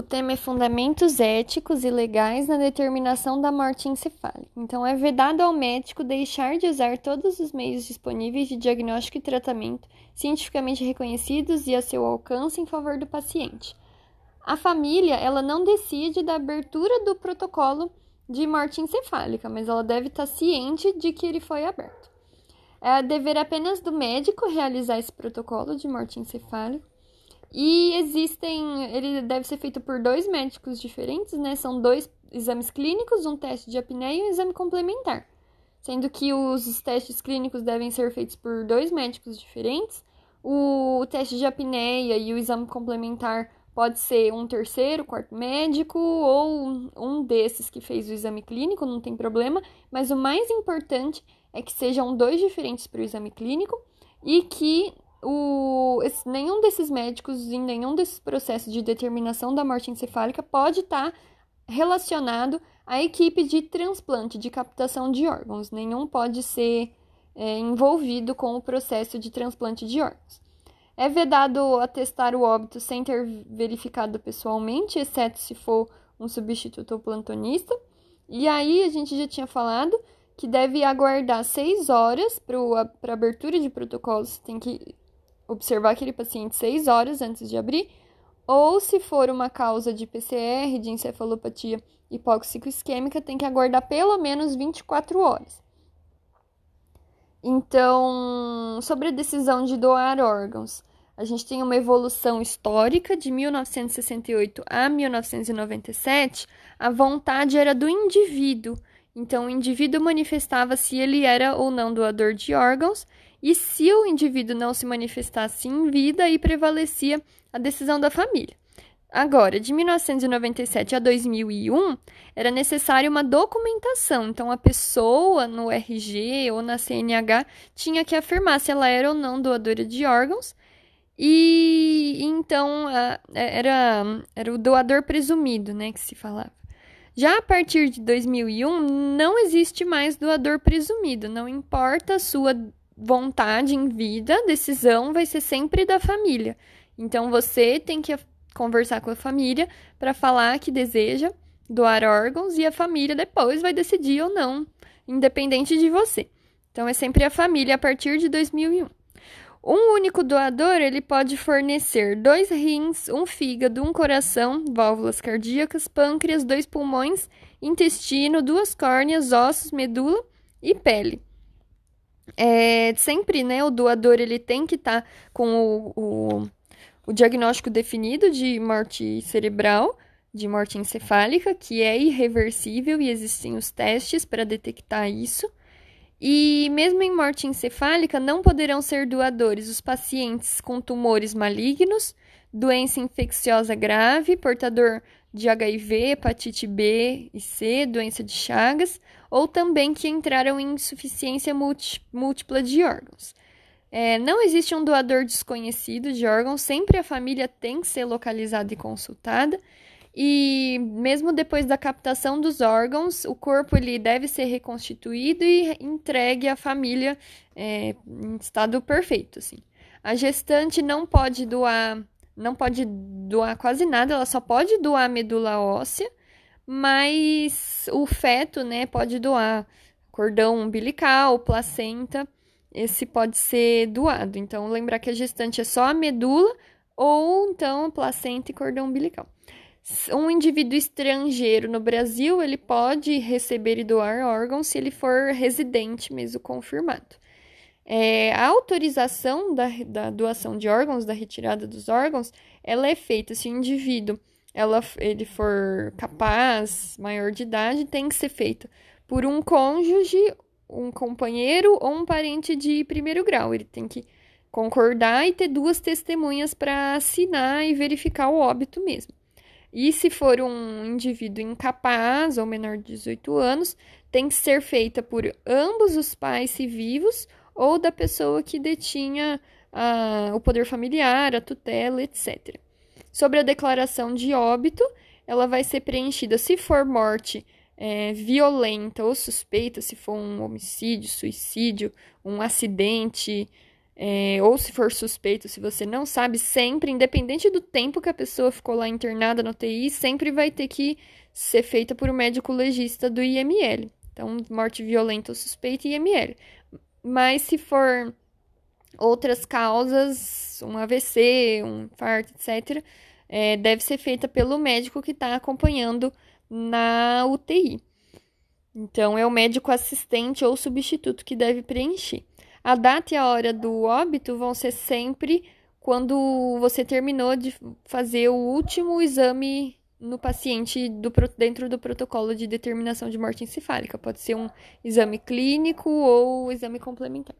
O tema é Fundamentos éticos e legais na determinação da morte encefálica. Então, é vedado ao médico deixar de usar todos os meios disponíveis de diagnóstico e tratamento cientificamente reconhecidos e a seu alcance em favor do paciente. A família, ela não decide da abertura do protocolo de morte encefálica, mas ela deve estar ciente de que ele foi aberto. É dever apenas do médico realizar esse protocolo de morte encefálica e existem, ele deve ser feito por dois médicos diferentes, né? São dois exames clínicos, um teste de apneia e um exame complementar. Sendo que os testes clínicos devem ser feitos por dois médicos diferentes. O teste de apneia e o exame complementar pode ser um terceiro, quarto médico ou um desses que fez o exame clínico, não tem problema. Mas o mais importante é que sejam dois diferentes para o exame clínico e que o, esse, nenhum desses médicos, em nenhum desses processos de determinação da morte encefálica, pode estar tá relacionado à equipe de transplante, de captação de órgãos. Nenhum pode ser é, envolvido com o processo de transplante de órgãos. É vedado atestar o óbito sem ter verificado pessoalmente, exceto se for um substituto ou plantonista. E aí, a gente já tinha falado que deve aguardar seis horas para abertura de protocolo. Você tem que observar aquele paciente seis horas antes de abrir, ou se for uma causa de PCR, de encefalopatia hipóxico-isquêmica, tem que aguardar pelo menos 24 horas. Então, sobre a decisão de doar órgãos, a gente tem uma evolução histórica de 1968 a 1997. A vontade era do indivíduo. Então, o indivíduo manifestava se ele era ou não doador de órgãos e se o indivíduo não se manifestasse em vida, aí prevalecia a decisão da família. Agora, de 1997 a 2001, era necessária uma documentação. Então, a pessoa no RG ou na CNH tinha que afirmar se ela era ou não doadora de órgãos. E então era, era o doador presumido, né, que se falava. Já a partir de 2001, não existe mais doador presumido, não importa a sua vontade em vida, decisão vai ser sempre da família. Então você tem que conversar com a família para falar que deseja doar órgãos e a família depois vai decidir ou não, independente de você. Então é sempre a família a partir de 2001. Um único doador ele pode fornecer dois rins, um fígado, um coração, válvulas cardíacas, pâncreas, dois pulmões, intestino, duas córneas, ossos, medula e pele é, sempre, né, o doador ele tem que estar tá com o, o, o, diagnóstico definido de morte cerebral, de morte encefálica, que é irreversível e existem os testes para detectar isso. E mesmo em morte encefálica, não poderão ser doadores os pacientes com tumores malignos, doença infecciosa grave, portador de HIV, hepatite B e C, doença de Chagas, ou também que entraram em insuficiência múltipla de órgãos. É, não existe um doador desconhecido de órgãos, sempre a família tem que ser localizada e consultada. E mesmo depois da captação dos órgãos, o corpo ele deve ser reconstituído e entregue à família é, em estado perfeito. Assim. A gestante não pode doar não pode doar quase nada, ela só pode doar medula óssea, mas o feto, né, pode doar cordão umbilical, placenta, esse pode ser doado. Então, lembrar que a gestante é só a medula ou então placenta e cordão umbilical. Um indivíduo estrangeiro no Brasil, ele pode receber e doar órgãos se ele for residente mesmo confirmado. É, a autorização da, da, doação de órgãos, da retirada dos órgãos, ela é feita se o indivíduo ela, ele for capaz, maior de idade, tem que ser feita por um cônjuge, um companheiro ou um parente de primeiro grau. Ele tem que concordar e ter duas testemunhas para assinar e verificar o óbito mesmo. E se for um indivíduo incapaz ou menor de 18 anos, tem que ser feita por ambos os pais se vivos ou da pessoa que detinha a, o poder familiar, a tutela, etc. Sobre a declaração de óbito, ela vai ser preenchida se for morte é, violenta ou suspeita, se for um homicídio, suicídio, um acidente, é, ou se for suspeito, se você não sabe, sempre, independente do tempo que a pessoa ficou lá internada no TI, sempre vai ter que ser feita por um médico legista do IML. Então, morte violenta ou suspeita, IML. Mas se for outras causas, um AVC, um infarto, etc., é, deve ser feita pelo médico que está acompanhando na UTI. Então, é o médico assistente ou substituto que deve preencher. A data e a hora do óbito vão ser sempre quando você terminou de fazer o último exame no paciente do, dentro do protocolo de determinação de morte encefálica. Pode ser um exame clínico ou exame complementar.